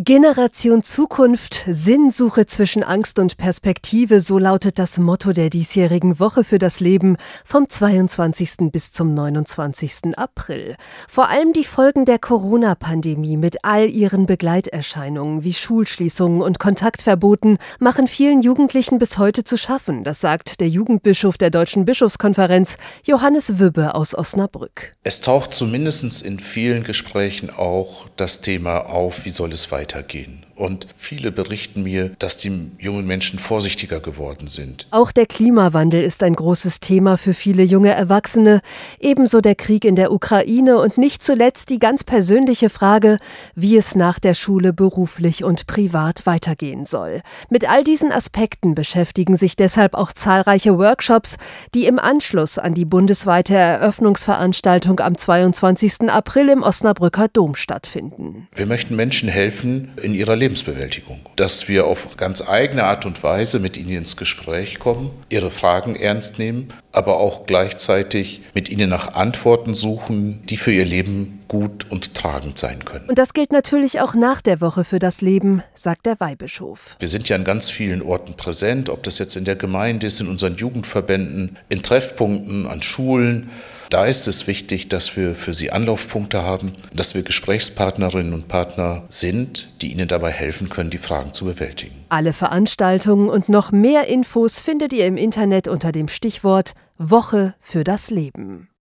Generation Zukunft, Sinnsuche zwischen Angst und Perspektive, so lautet das Motto der diesjährigen Woche für das Leben vom 22. bis zum 29. April. Vor allem die Folgen der Corona-Pandemie mit all ihren Begleiterscheinungen wie Schulschließungen und Kontaktverboten machen vielen Jugendlichen bis heute zu schaffen, das sagt der Jugendbischof der Deutschen Bischofskonferenz, Johannes Wübbe aus Osnabrück. Es taucht zumindest in vielen Gesprächen auch das Thema auf, wie soll es weitergehen weitergehen. Und viele berichten mir, dass die jungen Menschen vorsichtiger geworden sind. Auch der Klimawandel ist ein großes Thema für viele junge Erwachsene, ebenso der Krieg in der Ukraine und nicht zuletzt die ganz persönliche Frage, wie es nach der Schule beruflich und privat weitergehen soll. Mit all diesen Aspekten beschäftigen sich deshalb auch zahlreiche Workshops, die im Anschluss an die bundesweite Eröffnungsveranstaltung am 22. April im Osnabrücker Dom stattfinden. Wir möchten Menschen helfen in ihrer Lebensweise Lebensbewältigung. Dass wir auf ganz eigene Art und Weise mit ihnen ins Gespräch kommen, ihre Fragen ernst nehmen, aber auch gleichzeitig mit ihnen nach Antworten suchen, die für ihr Leben gut und tragend sein können. Und das gilt natürlich auch nach der Woche für das Leben, sagt der Weihbischof. Wir sind ja an ganz vielen Orten präsent, ob das jetzt in der Gemeinde ist, in unseren Jugendverbänden, in Treffpunkten, an Schulen. Da ist es wichtig, dass wir für sie Anlaufpunkte haben, dass wir Gesprächspartnerinnen und Partner sind, die ihnen dabei helfen können, die Fragen zu bewältigen. Alle Veranstaltungen und noch mehr Infos findet ihr im Internet unter dem Stichwort Woche für das Leben.